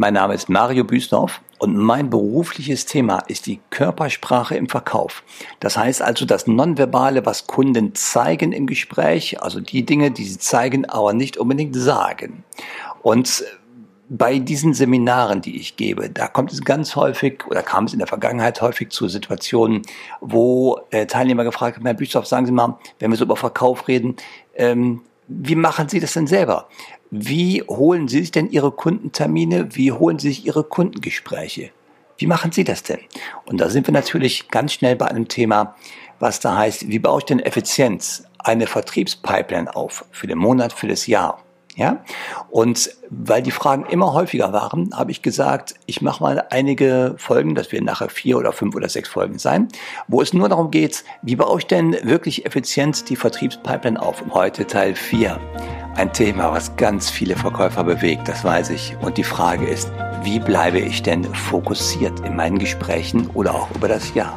Mein Name ist Mario Büsdorf und mein berufliches Thema ist die Körpersprache im Verkauf. Das heißt also das Nonverbale, was Kunden zeigen im Gespräch, also die Dinge, die sie zeigen, aber nicht unbedingt sagen. Und bei diesen Seminaren, die ich gebe, da kommt es ganz häufig oder kam es in der Vergangenheit häufig zu Situationen, wo äh, Teilnehmer gefragt haben, Herr Büsdorf, sagen Sie mal, wenn wir so über Verkauf reden, ähm, wie machen Sie das denn selber? Wie holen Sie sich denn Ihre Kundentermine? Wie holen Sie sich Ihre Kundengespräche? Wie machen Sie das denn? Und da sind wir natürlich ganz schnell bei einem Thema, was da heißt, wie baue ich denn Effizienz, eine Vertriebspipeline auf für den Monat, für das Jahr? Ja? Und weil die Fragen immer häufiger waren, habe ich gesagt, ich mache mal einige Folgen, das werden nachher vier oder fünf oder sechs Folgen sein, wo es nur darum geht, wie baue ich denn wirklich effizient die Vertriebspipeline auf? Und heute Teil vier. Ein Thema, was ganz viele Verkäufer bewegt, das weiß ich. Und die Frage ist, wie bleibe ich denn fokussiert in meinen Gesprächen oder auch über das Jahr?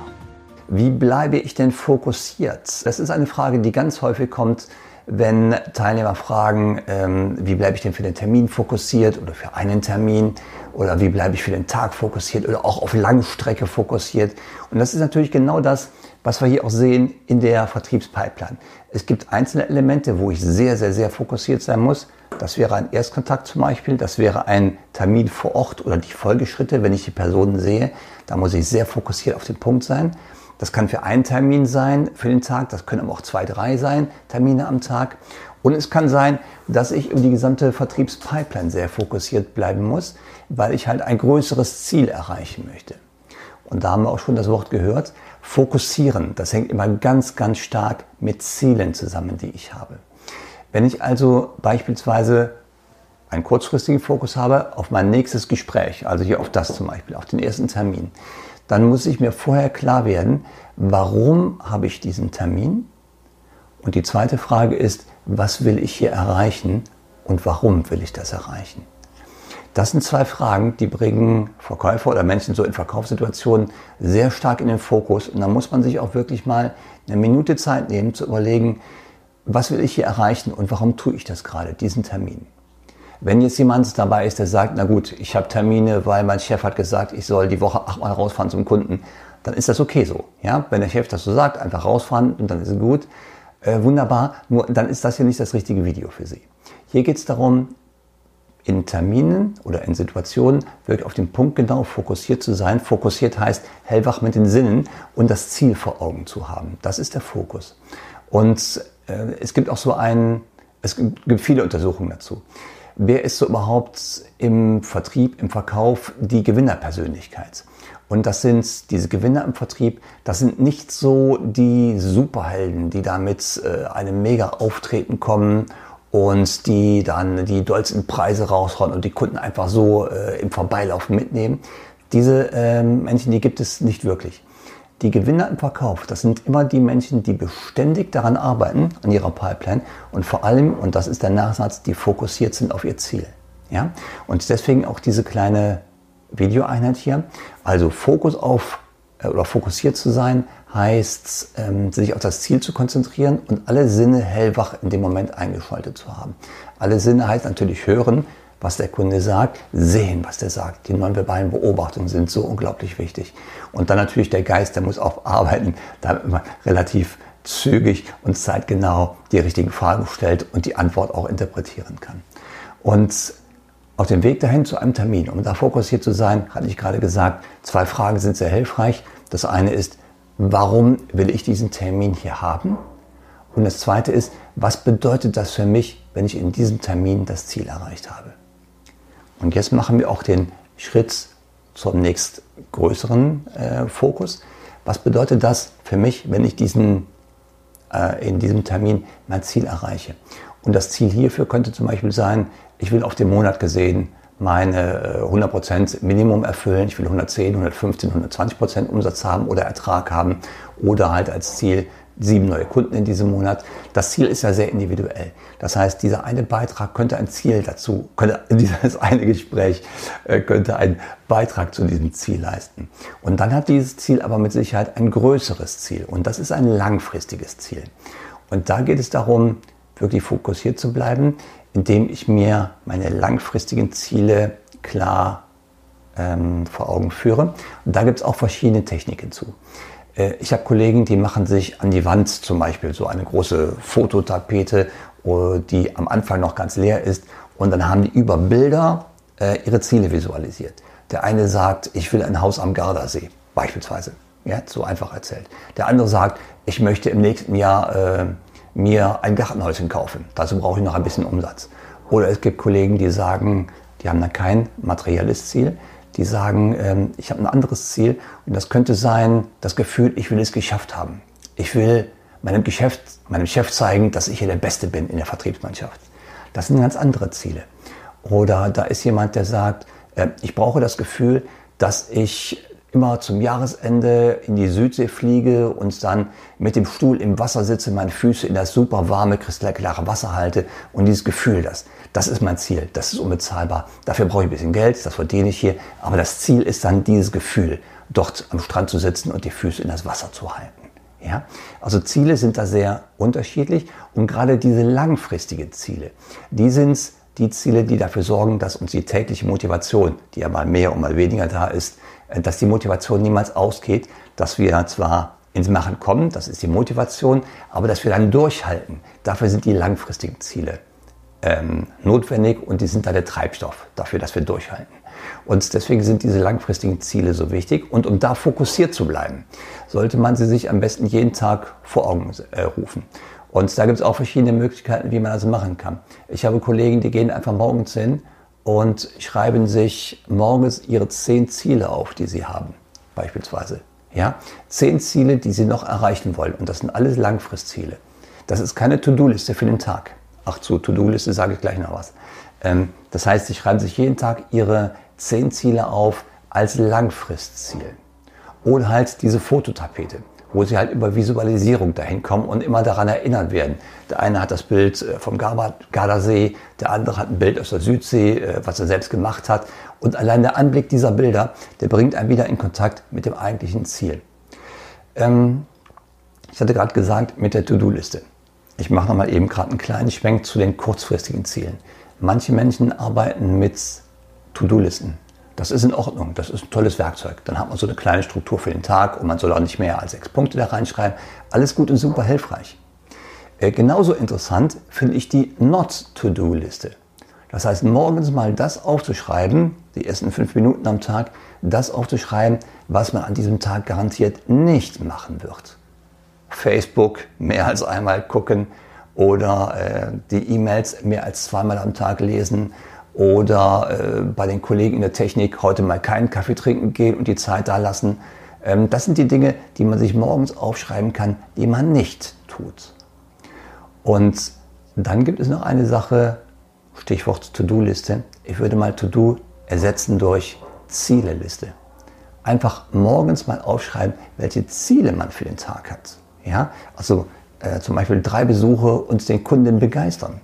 Wie bleibe ich denn fokussiert? Das ist eine Frage, die ganz häufig kommt, wenn Teilnehmer fragen, ähm, wie bleibe ich denn für den Termin fokussiert oder für einen Termin oder wie bleibe ich für den Tag fokussiert oder auch auf Langstrecke fokussiert. Und das ist natürlich genau das, was wir hier auch sehen in der Vertriebspipeline. Es gibt einzelne Elemente, wo ich sehr, sehr, sehr fokussiert sein muss. Das wäre ein Erstkontakt zum Beispiel, das wäre ein Termin vor Ort oder die Folgeschritte, wenn ich die Personen sehe. Da muss ich sehr fokussiert auf den Punkt sein. Das kann für einen Termin sein, für den Tag, das können aber auch zwei, drei sein, Termine am Tag. Und es kann sein, dass ich über die gesamte Vertriebspipeline sehr fokussiert bleiben muss, weil ich halt ein größeres Ziel erreichen möchte. Und da haben wir auch schon das Wort gehört. Fokussieren, das hängt immer ganz, ganz stark mit Zielen zusammen, die ich habe. Wenn ich also beispielsweise einen kurzfristigen Fokus habe auf mein nächstes Gespräch, also hier auf das zum Beispiel, auf den ersten Termin, dann muss ich mir vorher klar werden, warum habe ich diesen Termin? Und die zweite Frage ist, was will ich hier erreichen und warum will ich das erreichen? Das sind zwei Fragen, die bringen Verkäufer oder Menschen so in Verkaufssituationen sehr stark in den Fokus. Und da muss man sich auch wirklich mal eine Minute Zeit nehmen, zu überlegen, was will ich hier erreichen und warum tue ich das gerade, diesen Termin. Wenn jetzt jemand dabei ist, der sagt, na gut, ich habe Termine, weil mein Chef hat gesagt, ich soll die Woche achtmal rausfahren zum Kunden, dann ist das okay so. Ja? Wenn der Chef das so sagt, einfach rausfahren und dann ist es gut. Äh, wunderbar, nur dann ist das hier nicht das richtige Video für Sie. Hier geht es darum, in Terminen oder in Situationen wirklich auf den Punkt genau fokussiert zu sein. Fokussiert heißt hellwach mit den Sinnen und das Ziel vor Augen zu haben. Das ist der Fokus. Und äh, es gibt auch so einen, es gibt viele Untersuchungen dazu. Wer ist so überhaupt im Vertrieb, im Verkauf die Gewinnerpersönlichkeit? Und das sind diese Gewinner im Vertrieb, das sind nicht so die Superhelden, die da mit äh, einem mega Auftreten kommen und die dann die dollsten Preise raushauen und die Kunden einfach so äh, im Vorbeilaufen mitnehmen. Diese ähm, Menschen, die gibt es nicht wirklich. Die Gewinner im Verkauf, das sind immer die Menschen, die beständig daran arbeiten, an ihrer Pipeline und vor allem, und das ist der Nachsatz, die fokussiert sind auf ihr Ziel. Ja? Und deswegen auch diese kleine Videoeinheit hier. Also Fokus auf äh, oder fokussiert zu sein heißt, ähm, sich auf das Ziel zu konzentrieren und alle Sinne hellwach in dem Moment eingeschaltet zu haben. Alle Sinne heißt natürlich hören, was der Kunde sagt, sehen, was der sagt. Die nonverbalen Beobachtungen sind so unglaublich wichtig. Und dann natürlich der Geist, der muss auch arbeiten, damit man relativ zügig und zeitgenau die richtigen Fragen stellt und die Antwort auch interpretieren kann. Und auf dem Weg dahin zu einem Termin, um da fokussiert zu sein, hatte ich gerade gesagt, zwei Fragen sind sehr hilfreich. Das eine ist, warum will ich diesen Termin hier haben? Und das zweite ist, was bedeutet das für mich, wenn ich in diesem Termin das Ziel erreicht habe? Und jetzt machen wir auch den Schritt zum nächst größeren äh, Fokus. Was bedeutet das für mich, wenn ich diesen, äh, in diesem Termin mein Ziel erreiche? Und das Ziel hierfür könnte zum Beispiel sein, ich will auf den Monat gesehen meine 100% äh, Minimum erfüllen. Ich will 110, 115, 120% Umsatz haben oder Ertrag haben oder halt als Ziel sieben neue Kunden in diesem Monat. Das Ziel ist ja sehr individuell. Das heißt, dieser eine Beitrag könnte ein Ziel dazu, könnte dieses eine Gespräch äh, könnte einen Beitrag zu diesem Ziel leisten. Und dann hat dieses Ziel aber mit Sicherheit ein größeres Ziel und das ist ein langfristiges Ziel. Und da geht es darum, wirklich fokussiert zu bleiben, indem ich mir meine langfristigen Ziele klar ähm, vor Augen führe. Und da gibt es auch verschiedene Techniken zu. Äh, ich habe Kollegen, die machen sich an die Wand zum Beispiel so eine große Fototapete, oh, die am Anfang noch ganz leer ist. Und dann haben die über Bilder äh, ihre Ziele visualisiert. Der eine sagt, ich will ein Haus am Gardasee, beispielsweise. Ja, so einfach erzählt. Der andere sagt, ich möchte im nächsten Jahr äh, mir ein Gartenhäuschen kaufen. Dazu brauche ich noch ein bisschen Umsatz. Oder es gibt Kollegen, die sagen, die haben dann kein materielles Ziel, die sagen, ähm, ich habe ein anderes Ziel und das könnte sein, das Gefühl, ich will es geschafft haben. Ich will meinem, Geschäft, meinem Chef zeigen, dass ich hier der Beste bin in der Vertriebsmannschaft. Das sind ganz andere Ziele. Oder da ist jemand, der sagt, äh, ich brauche das Gefühl, dass ich immer zum Jahresende in die Südsee fliege und dann mit dem Stuhl im Wasser sitze, meine Füße in das super warme, kristallklare Wasser halte und dieses Gefühl, das, das ist mein Ziel, das ist unbezahlbar. Dafür brauche ich ein bisschen Geld, das verdiene ich hier, aber das Ziel ist dann dieses Gefühl, dort am Strand zu sitzen und die Füße in das Wasser zu halten. Ja? Also Ziele sind da sehr unterschiedlich und gerade diese langfristigen Ziele, die sind die Ziele, die dafür sorgen, dass uns die tägliche Motivation, die ja mal mehr und mal weniger da ist, äh, dass die Motivation niemals ausgeht, dass wir zwar ins Machen kommen, das ist die Motivation, aber dass wir dann durchhalten. Dafür sind die langfristigen Ziele ähm, notwendig und die sind da der Treibstoff dafür, dass wir durchhalten. Und deswegen sind diese langfristigen Ziele so wichtig. Und um da fokussiert zu bleiben, sollte man sie sich am besten jeden Tag vor Augen äh, rufen. Und da gibt es auch verschiedene Möglichkeiten, wie man das machen kann. Ich habe Kollegen, die gehen einfach morgens hin und schreiben sich morgens ihre zehn Ziele auf, die sie haben, beispielsweise. Ja, zehn Ziele, die sie noch erreichen wollen. Und das sind alles Langfristziele. Das ist keine To-Do-Liste für den Tag. Ach, zu To-Do-Liste sage ich gleich noch was. Ähm, das heißt, sie schreiben sich jeden Tag ihre zehn Ziele auf als Langfristziel. Oder halt diese Fototapete wo sie halt über Visualisierung dahin kommen und immer daran erinnert werden. Der eine hat das Bild äh, vom Gardasee, der andere hat ein Bild aus der Südsee, äh, was er selbst gemacht hat. Und allein der Anblick dieser Bilder, der bringt einen wieder in Kontakt mit dem eigentlichen Ziel. Ähm, ich hatte gerade gesagt, mit der To-Do-Liste. Ich mache nochmal eben gerade einen kleinen Schwenk zu den kurzfristigen Zielen. Manche Menschen arbeiten mit To-Do-Listen. Das ist in Ordnung, das ist ein tolles Werkzeug. Dann hat man so eine kleine Struktur für den Tag und man soll auch nicht mehr als sechs Punkte da reinschreiben. Alles gut und super hilfreich. Äh, genauso interessant finde ich die Not-to-Do-Liste. Das heißt, morgens mal das aufzuschreiben, die ersten fünf Minuten am Tag, das aufzuschreiben, was man an diesem Tag garantiert nicht machen wird. Facebook mehr als einmal gucken oder äh, die E-Mails mehr als zweimal am Tag lesen oder äh, bei den Kollegen in der Technik heute mal keinen Kaffee trinken gehen und die Zeit da lassen. Ähm, das sind die Dinge, die man sich morgens aufschreiben kann, die man nicht tut. Und dann gibt es noch eine Sache, Stichwort To-Do-Liste. Ich würde mal To-Do ersetzen durch Zieleliste. Einfach morgens mal aufschreiben, welche Ziele man für den Tag hat. Ja? Also äh, zum Beispiel drei Besuche und den Kunden begeistern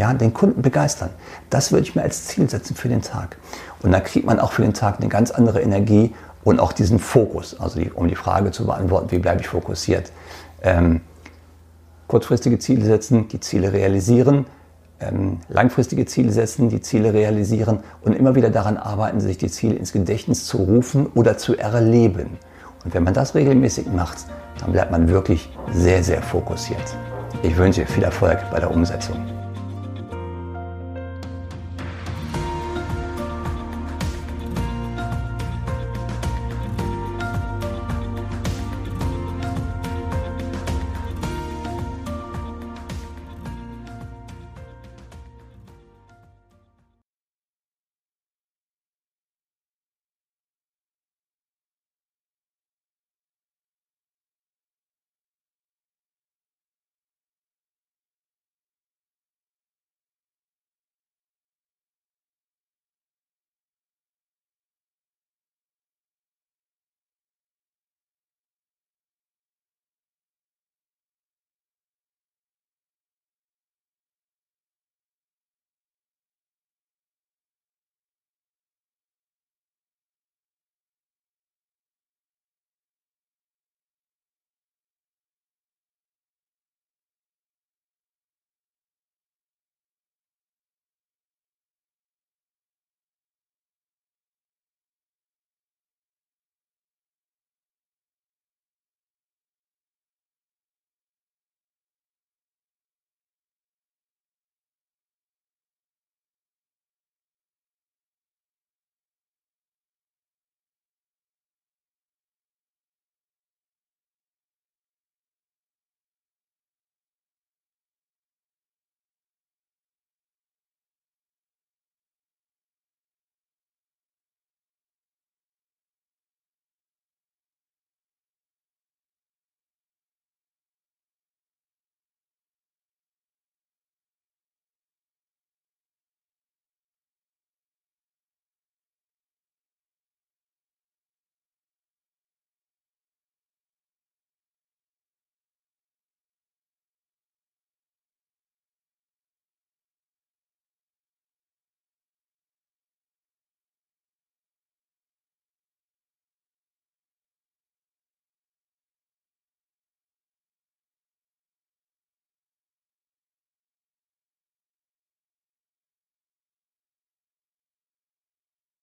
ja, den Kunden begeistern. Das würde ich mir als Ziel setzen für den Tag. Und dann kriegt man auch für den Tag eine ganz andere Energie und auch diesen Fokus. Also die, um die Frage zu beantworten, wie bleibe ich fokussiert. Ähm, kurzfristige Ziele setzen, die Ziele realisieren, ähm, langfristige Ziele setzen, die Ziele realisieren und immer wieder daran arbeiten, sich die Ziele ins Gedächtnis zu rufen oder zu erleben. Und wenn man das regelmäßig macht, dann bleibt man wirklich sehr, sehr fokussiert. Ich wünsche viel Erfolg bei der Umsetzung.